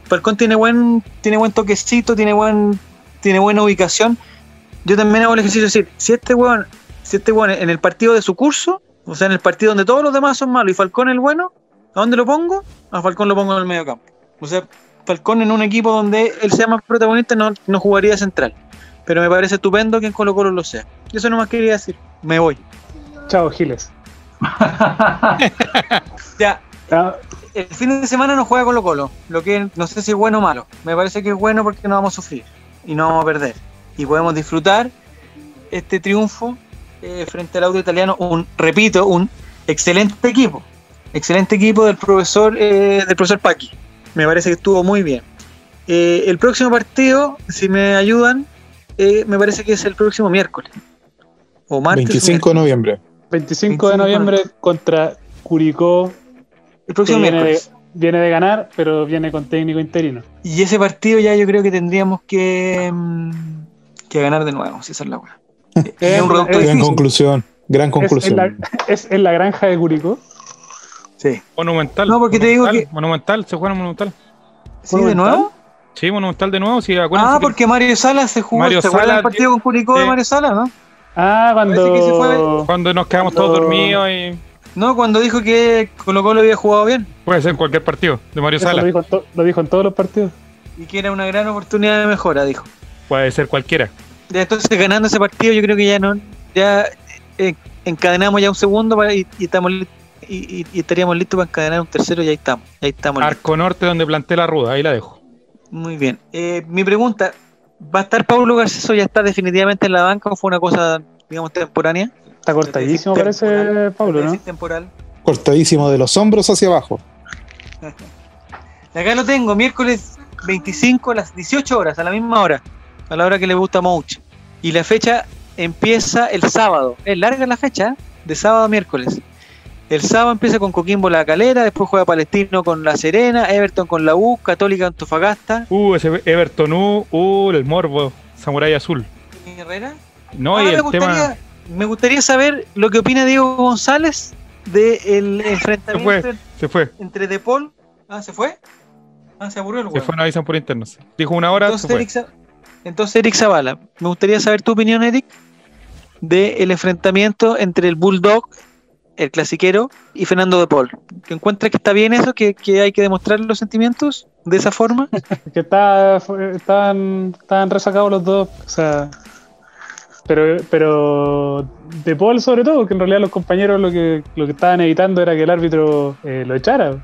Falcón tiene buen, tiene buen toquecito, tiene buen, tiene buena ubicación. Yo también hago el ejercicio de decir, si este weón, si este weón en el partido de su curso, o sea, en el partido donde todos los demás son malos y Falcón el bueno, ¿a dónde lo pongo? A Falcón lo pongo en el medio campo. O sea, Falcón en un equipo donde él sea más protagonista no, no jugaría central. Pero me parece estupendo que en Colo Colo lo sea. Eso nomás quería decir. Me voy. Chao, Giles. Ya, Ah, el fin de semana no juega Colo Colo. Lo que no sé si es bueno o malo. Me parece que es bueno porque no vamos a sufrir. Y no vamos a perder. Y podemos disfrutar este triunfo eh, frente al auto italiano. Un, repito, un excelente equipo. Excelente equipo del profesor, eh, del profesor Paqui. Me parece que estuvo muy bien. Eh, el próximo partido, si me ayudan, eh, me parece que es el próximo miércoles. O martes. o 25 de noviembre. 25 de 25 noviembre contra Curicó. El próximo que viene, de, miércoles. viene de ganar, pero viene con técnico interino. Y ese partido ya yo creo que tendríamos que, mm, que ganar de nuevo, si esa es la weá. Es un Gran difícil. conclusión. Gran Es en, conclusión. la, es en la granja de Curicó. Sí. Monumental. No, porque te digo Monumental, que- Monumental, se juega en Monumental. ¿Sí, de nuevo? Sí, Monumental de nuevo. Sí, Ah, que- porque Mario Sala se jugó. Mario ¿Se Sala, del partido con Curicó de. Mario Sala, no? Ah, Parece que se cuando. Cuando nos quedamos Cuando- todos dormidos y No, cuando dijo que Colo Colo había jugado bien puede ser cualquier partido de Mario Eso Sala. lo, dijo en to- lo dijo en todos los partidos. y que era una gran oportunidad de mejora, dijo. Puede ser cualquiera. Entonces ganando ese partido yo creo que ya no ya eh, encadenamos ya un segundo para- y, y estamos li- y, y- y estaríamos listos para encadenar un tercero y ahí estamos. Ahí estamos listos. Arco Norte donde planté la ruda, ahí la dejo. Muy bien. Eh, mi pregunta, ¿va a estar Pablo Garcés o ya está definitivamente en la banca o fue una cosa, digamos, temporánea? Está cortadísimo, parece Temporal. Pablo, ¿no? Temporal. Cortadísimo de los hombros hacia abajo. Y acá lo tengo, miércoles 25 a las 18 horas, a la misma hora, a la hora que le gusta a Mouch. Y la fecha empieza el sábado. Es larga la fecha, ¿eh? de sábado a miércoles. El sábado empieza con Coquimbo La Calera, después juega Palestino con La Serena, Everton con la U, Católica Antofagasta. Uh, ese Everton U, uh, el morbo, Samurai Azul. ¿Y Herrera? No, Ah, y me, el gustaría, tema. me gustaría saber lo que opina Diego González del enfrentamiento Se fue, entre De Paul. Ah, ¿se fue? Ah, se aburrió el se fue, no avisan por internos. Dijo una hora, se Entonces, fue. Eric, entonces, Eric Zavala, me gustaría saber tu opinión, Eric, del enfrentamiento entre el Bulldog, el clasiquero, y Fernando de Paul. ¿Que encuentras que está bien eso? ¿Que, que hay que demostrar los sentimientos de esa forma? Que está, estaban, estaban resacados los dos. O sea. Pero, pero de Paul sobre todo, porque en realidad los compañeros lo que, lo que estaban evitando era que el árbitro eh, lo echara.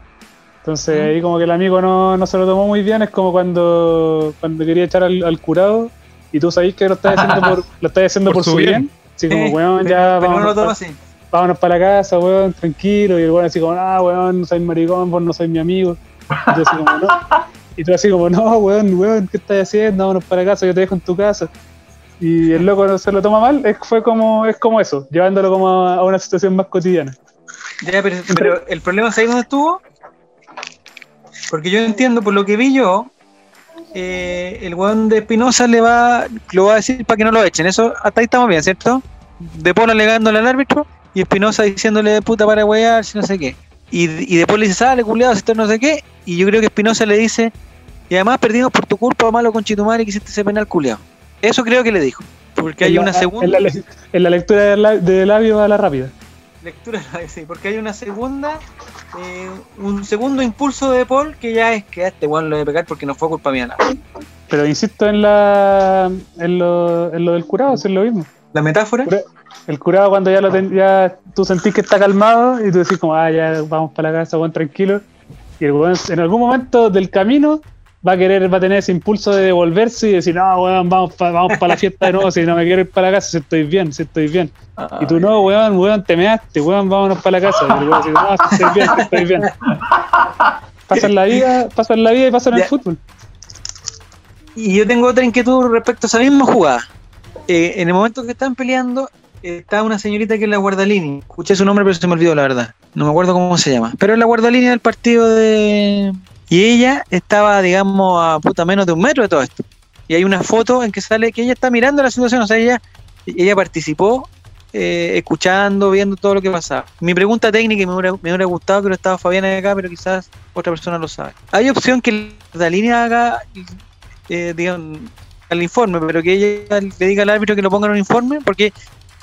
Entonces Mm. ahí como que el amigo no, no se lo tomó muy bien, es como cuando, cuando quería echar al, al curado y tú sabés que lo estás haciendo por, lo estás haciendo Por por, su bien. bien. Así como, weón, pero- ya pero no lo vámonos, toma pa- así. Vámonos para la casa, weón, tranquilo. Y el weón así como, ah, weón, no soy maricón, vos no sois mi amigo. Y tú así como, no. Y tú así como, no, weón, weón, ¿qué estás haciendo? Vámonos para casa, yo te dejo en tu casa. Y el loco no se lo toma mal, es, fue como, es como eso, llevándolo como a, una situación más cotidiana. Ya, pero, el problema es ahí donde estuvo. Porque yo entiendo, por lo que vi yo, eh, el weón de Espinosa le va, lo va a decir para que no lo echen. Eso hasta ahí estamos bien, ¿cierto? De Paul alegándole al árbitro y Espinosa diciéndole de puta para wear, si no sé qué. Y, y de Paul le dice, sale, culiado, si esto no sé qué. Y yo creo que Espinosa le dice, y además perdimos por tu culpa, malo con Chitumari, que hiciste ese penal culiado. Eso creo que le dijo. Porque hay la- una segunda. En la, le- en la lectura de, la- de labios a la rápida. Lectura, sí, porque hay una segunda, eh, un segundo impulso de Paul que ya es que a este weón lo de pegar porque no fue culpa mía nada. Pero insisto en la en lo, en lo del curado, es lo mismo. La metáfora. El curado cuando ya lo ten- ya tú sentís que está calmado y tú decís como, ah, ya vamos para la casa, weón, tranquilo. Y el weón en algún momento del camino va a querer, va a tener ese impulso de devolverse y decir, no, weón, vamos para vamos pa la fiesta de nuevo, si no me quiero ir para la casa, si estoy bien, si estoy bien. Y tú no, weón, weón, te measte, weón, vámonos para la casa. Y el weón dice, no, si estoy bien, si estoy bien. Pasan la vida, pasan la vida y pasan el fútbol. Y yo tengo otra inquietud respecto a esa misma jugada. Eh, en el momento que están peleando, está una señorita que es la guardalínea. Escuché su nombre, pero se me olvidó, la verdad. No me acuerdo cómo se llama. Pero es la guardalínea del partido de. Y ella estaba, digamos, a puta menos de un metro de todo esto. Y hay una foto en que sale que ella está mirando la situación. O sea, ella, ella participó eh, escuchando, viendo todo lo que pasaba. Mi pregunta técnica, y me hubiera, me hubiera gustado que lo estaba Fabián acá, pero quizás otra persona lo sabe. ¿Hay opción que la guardalínea haga eh, digan, al informe, pero que ella le diga al árbitro que lo ponga en un informe, porque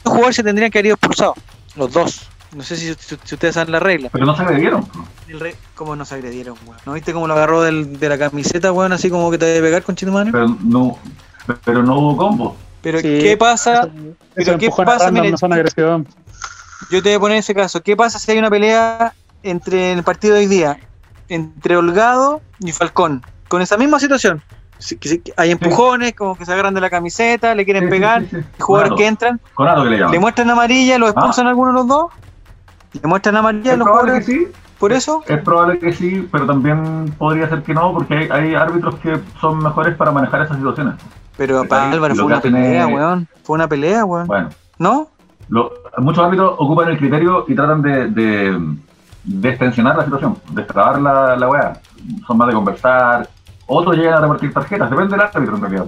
los jugadores se tendrían que haber ido expulsados, los dos. No sé si, si- si ustedes saben la regla. Pero no se agredieron. El re- ¿Cómo nos agredieron, weón? ¿No viste cómo lo agarró del- de la camiseta, weón? Así como que te debe pegar con Chitumano. Pero no, pero no hubo combo. Pero, Sí. ¿qué pasa? Eso ¿qué pasa? no. Yo te voy a poner ese caso. ¿Qué pasa si hay una pelea entre el partido de hoy día? Entre Holgado y Falcón. Con esa misma situación. Hay empujones, como que se agarran de la camiseta, le quieren pegar. Jugadores que entran, que le le muestran amarilla, lo expulsan a alguno de los dos. Le muestran amarilla los probable que jugadores. sí, Por eso, es probable que sí, pero también podría ser que no, porque hay, hay árbitros que son mejores para manejar esas situaciones. pero para Álvaro fue una pelea, es- weón. Fue una pelea, weón. Bueno, ¿No? lo- muchos árbitros ocupan el criterio y tratan de, de, de extensionar la situación, de extrabar la, la weá. Son más de conversar, otros llegan a repartir tarjetas, depende del árbitro en realidad.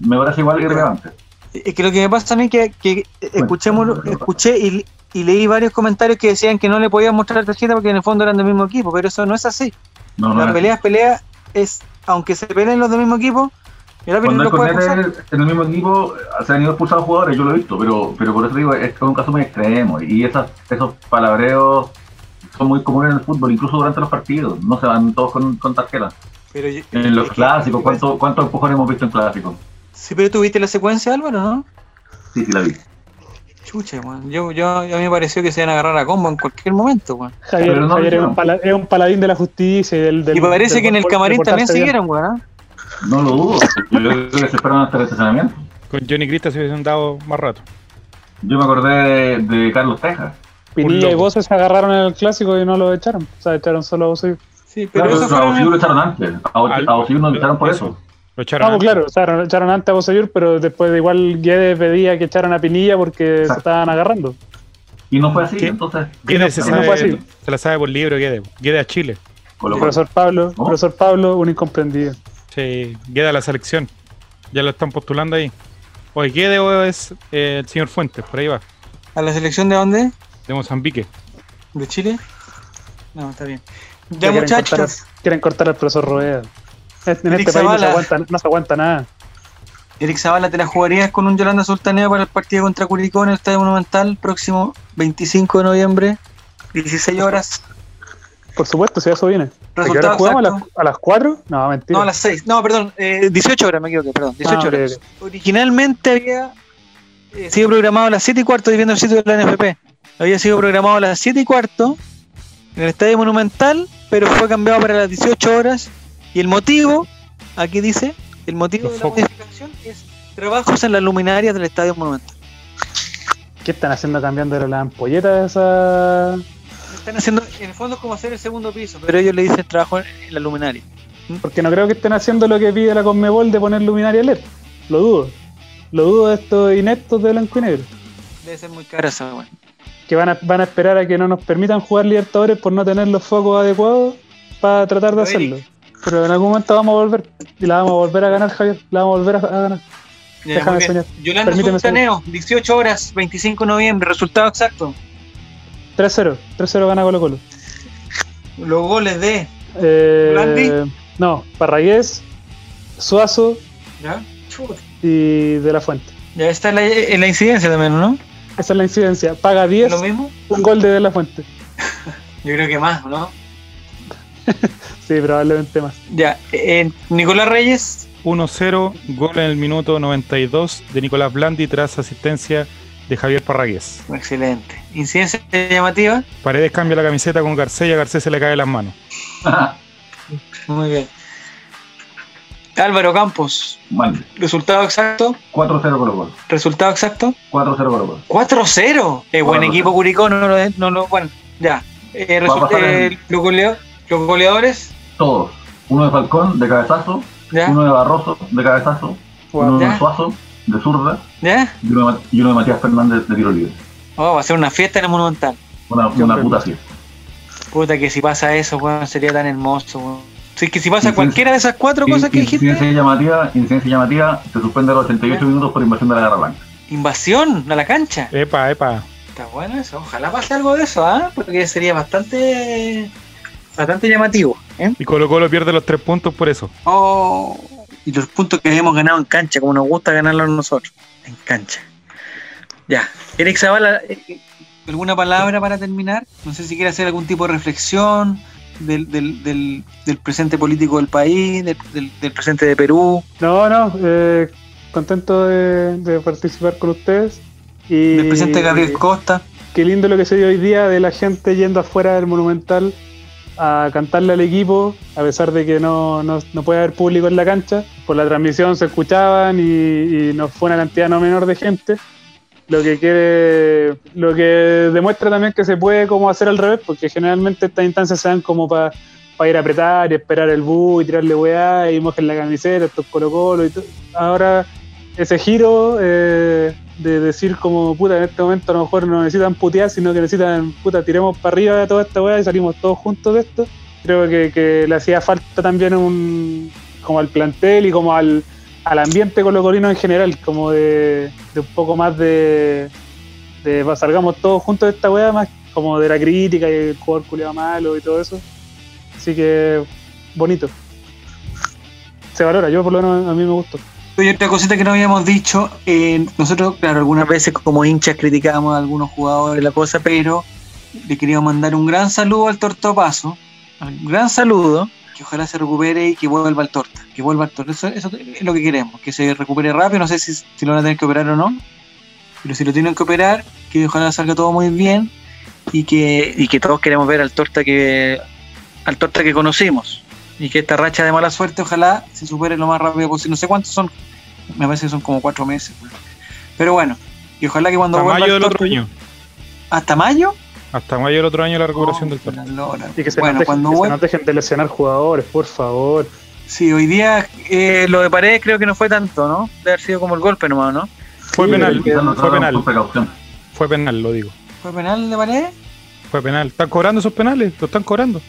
Me parece igual irrelevante. Es que lo que me pasa mí es que, que escuchemos, bueno, bueno. escuché y, y leí varios comentarios que decían que no le podían mostrar tarjeta porque en el fondo eran del mismo equipo, pero eso no es así. No, no la es- pelea es aunque se peleen los del mismo equipo, el árbitro Cuando no puede en el mismo equipo, se han ido expulsados jugadores, yo lo he visto, pero, pero por eso digo, es un caso muy extremo. Y esas, esos palabreos son muy comunes en el fútbol, incluso durante los partidos. No se van todos con, con tarjetas. Pero yo- En los clásicos, ¿cuánto- ¿cuántos empujones hemos visto en clásicos? Sí, pero tuviste la secuencia, Álvaro, ¿no? Sí, sí, la vi. Chucha, weón. Yo, yo, a mí me pareció que se iban a agarrar a combo en cualquier momento, weón. Javier, Pero no Javier es, un pala- es un paladín de la justicia y del. del Y parece del que en el camarín también siguieron, weón. No lo dudo. Yo creo que se esperan hasta el estacionamiento. Con Johnny Crista se hubiesen dado más rato. Yo me acordé de, de Carlos Tejas. Pinilla y. Bozo se agarraron en el clásico y no lo echaron. O sea, echaron solo a Bozo. Sí, pero Claro, eso pero fue a Osiur lo echaron antes. A Osiur no lo echaron por eso. Lo echaron. Ah, pues antes. claro, echaron, echaron antes a Bosellur, pero después de igual Guedes pedía que echaran a Pinilla porque se Exacto. estaban agarrando. Y no fue así, ¿Qué? entonces. Guedes se, no sabe- fue así. se la sabe por libro, Guedes. Guedes a Chile. Colo- Profesor Pablo, profesor Pablo, un incomprendido. Sí, Guedes a la selección. Ya lo están postulando ahí. Oye, Guedes o es eh, el señor Fuentes, por ahí va. ¿A la selección de dónde? De Mozambique. ¿De Chile? No, está bien. Ya, quieren muchachos. cortar, quieren cortar al profesor Rueda. En Eric este país no se, Zavala. aguanta, no se aguanta nada. Eric Zavala, ¿te la jugarías con un Yolanda Sultaneo para el partido contra Curicó en el Estadio Monumental próximo 25 de noviembre, 16 horas? Por supuesto, si eso viene. ¿A Resultado jugamos? ¿A las, a las 4? No, mentira. No, a las 6. No, perdón, eh, 18 horas, me equivoqué, perdón, 18 Ah, horas. Originalmente había eh, sido programado a las 7 y cuarto, estoy viendo el sitio de la NFP. Había sido programado a las 7 y cuarto en el Estadio Monumental, pero fue cambiado para las 18 horas. Y el motivo, aquí dice, el motivo de la modificación es trabajos en las luminarias del Estadio Monumental. ¿Qué están haciendo cambiando las ampolletas esa? Están haciendo, en el fondo es como hacer el segundo piso, pero ellos le dicen trabajo en la luminaria. Porque no creo que estén haciendo lo que pide la Conmebol de poner luminaria LED. Lo dudo. Lo dudo de estos ineptos de blanco y negro. Debe ser muy cara esa weón. Que van a, van a esperar a que no nos permitan jugar Libertadores por no tener los focos adecuados para tratar de hacerlo. Pero en algún momento vamos a volver. Y la vamos a volver a ganar, Javier. La vamos a volver a, a ganar. Ya, Déjame soñar. Yolanda Sultaneo, 18 horas, 25 de noviembre, resultado exacto. 3-0. 3-0 gana Colo Colo. Los goles de. Eh, no, Parragués, Suazo y De La Fuente. Ya está en la, en la incidencia también, ¿no? Esa es la incidencia. Paga ¿Es 10, lo mismo? un gol de De La Fuente. Yo creo que más, ¿no? Sí, probablemente más. Ya, eh, Nicolás Reyes, 1-0, gol en el minuto 92 de Nicolás Blandi tras asistencia de Javier Parragués. Excelente. ¿Incidencia llamativa? Paredes cambia la camiseta con Garcés y a Garcés se le cae las manos. Muy bien. Álvaro Campos, Mal. resultado exacto. 4-0 Colo Colo. Resultado exacto. 4-0 Colo Colo. 4-0. Es buen 4-0. equipo Curicó, no lo, no lo- bueno, ya. Eh, eh, los, goleo- los goleadores, Todos. Uno de Falcón, de cabezazo. ya, Uno de Barroso, de cabezazo. Uno Ya. de Suazo, de zurda. ya. Y uno de, y uno de Matías Fernández, de tiro libre. Oh, va a ser una fiesta en el Monumental. Una, una puta fiesta. Puta que si pasa eso, weón, sería tan hermoso, weón. Si es que si pasa Incidencia- cualquiera de esas cuatro cosas que dijiste, Incidencia llamativa, incidencia llamativa, se suspende a los 88 Ya. minutos por invasión de la Guerra Blanca. invasión a la cancha. Epa, epa. Está bueno eso. Ojalá pase algo de eso, ¿ah? Porque sería bastante bastante llamativo. ¿eh? Y Colo Colo pierde los tres puntos por eso. Oh, y los puntos que hemos ganado en cancha, como nos gusta ganarlos nosotros, en cancha. Ya. Eric Zavala, eh, eh, ¿alguna palabra para terminar? No sé si quiere hacer algún tipo de reflexión del, del, del, del presente político del país, del, presente de Perú, No, no, eh, contento de, de participar con ustedes. Y del presente Gabriel Costa. Qué lindo lo que se dio hoy día de la gente yendo afuera del Monumental a cantarle al equipo, a pesar de que no, no, no puede haber público en la cancha. Por la transmisión se escuchaban y, y nos fue una cantidad no menor de gente. Lo que quiere, lo que demuestra también que se puede como hacer al revés, porque generalmente estas instancias se dan como para ir a apretar y esperar el bus y tirarle weá y mojen la camiseta, estos colo colo y todo. Ahora ese giro eh, de decir como puta en este momento a lo mejor no necesitan putear sino que necesitan puta tiremos para arriba de toda esta weá y salimos todos juntos de esto creo que, que le hacía falta también un como al plantel y como al, al ambiente colocolino en general como de, un poco más de, de va, salgamos todos juntos de esta weá más como de la crítica y el jugador culiado malo y todo eso. Así que bonito. Se valora yo por lo menos a mí me gustó. Y otra cosita que no habíamos dicho, eh, nosotros, claro, algunas veces como hinchas criticábamos a algunos jugadores la cosa, pero le queríamos mandar un gran saludo al Tortopaso, un gran saludo, que ojalá se recupere y que vuelva al Torta, que vuelva al Torta, eso, eso es lo que queremos, que se recupere rápido, no sé si, si lo van a tener que operar o no, pero si lo tienen que operar, que ojalá salga todo muy bien y que, y que todos queremos ver al Torta que al Torta que conocimos y que esta racha de mala suerte ojalá se supere lo más rápido posible. No sé cuántos son, me parece que son como cuatro meses. Pero bueno, y ojalá que cuando Hasta vuelva mayo el del otro Torta- año. ¿Hasta mayo? Hasta mayo del otro año la recuperación Oh, del torneo. Y que se, bueno, cuando que se dejen de lesionar jugadores, por favor. Sí, hoy día eh, lo de Paredes creo que no fue tanto, ¿no? Debe haber sido como el golpe nomás, ¿no? Fue Sí, penal, fue penal, fue penal, lo digo. ¿Fue penal de Paredes? Fue penal. ¿Están cobrando esos penales? Lo están cobrando.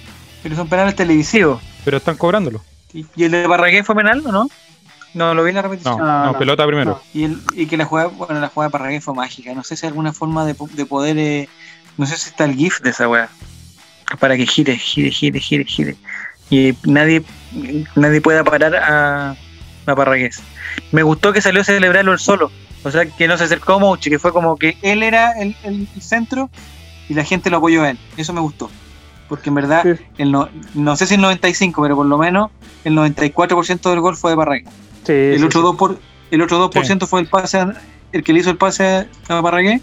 Pero son penales televisivos. Pero están cobrándolo. ¿Y el de Parragués fue penal o no? No, lo vi en la repetición. Ah, no, no. pelota primero. No. Y, el, y que la jugada, bueno, la jugada de Parragués fue mágica. No sé si hay alguna forma de, de poder. eh, no sé si está el GIF de esa weá. Para que gire, gire, gire, gire, gire. Y nadie, nadie pueda parar a, a Parragués. Me gustó que salió a celebrarlo él solo. O sea, que no se acercó a Mouchi, que fue como que él era el, el centro y la gente lo apoyó a él. Eso me gustó. Porque en verdad, Sí. el no, no sé si el 95, pero por lo menos el 94% del gol fue de Parragués. Sí, El sí, otro, sí. 2 por, el otro 2% fue el pase, el que le hizo el pase a Parragué.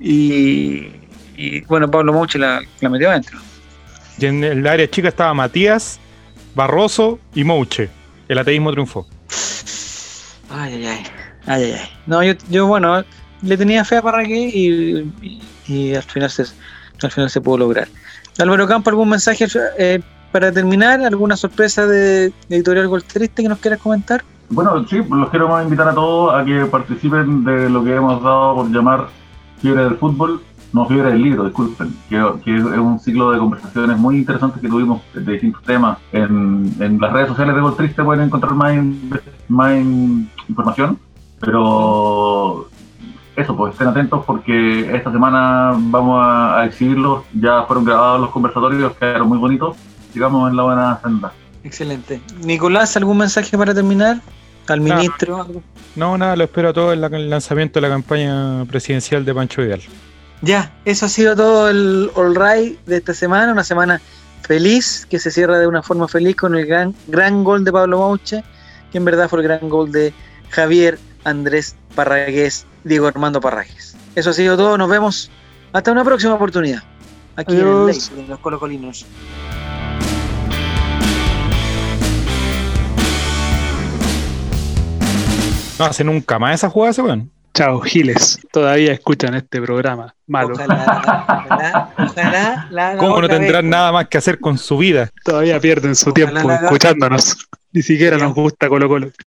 Y, y, bueno, Pablo Mouche la, la metió adentro. Y en el área chica estaba Matías, Barroso y Mouche. El ateísmo triunfó. Ay, ay, ay. Ay, ay, ay. No, yo, yo, bueno, le tenía fe a Parragué y, y, y al, final se, al final se pudo lograr. Álvaro Campo, ¿algún mensaje eh, para terminar? ¿Alguna sorpresa de, de Editorial Gol Triste que nos quieras comentar? Bueno, sí, los quiero más invitar a todos a que participen de lo que hemos dado por llamar Fiebre del Fútbol, no Fiebre del Libro, disculpen, que, que es un ciclo de conversaciones muy interesantes que tuvimos de distintos temas. En, en las redes sociales de Gol Triste pueden encontrar más, in- más in- información, pero eso, pues estén atentos porque esta semana vamos a, a exhibirlos, ya fueron grabados los conversatorios, quedaron muy bonitos, sigamos en la buena senda. Excelente. Nicolás, ¿algún mensaje para terminar? Al ministro. algo? No, nada, lo espero a todo en la- el lanzamiento de la campaña presidencial de Pancho Vidal. Ya, eso ha sido todo el All Right de esta semana, una semana feliz, que se cierra de una forma feliz con el gran, gran gol de Pablo Mouche, que en verdad fue el gran gol de Javier Andrés Parragués, Diego Armando Parragués. Eso ha sido todo, nos vemos hasta una próxima oportunidad. Aquí en el. Ley de los Colocolinos. No hace nunca más esa jugada ese weón. Chao, Giles. Todavía escuchan este programa. Malo. Ojalá, ojalá, ojalá la ¿Cómo no tendrán vez. nada más que hacer con su vida? Todavía pierden su Ojalá tiempo escuchándonos. Ni siquiera nos gusta Colo Colo.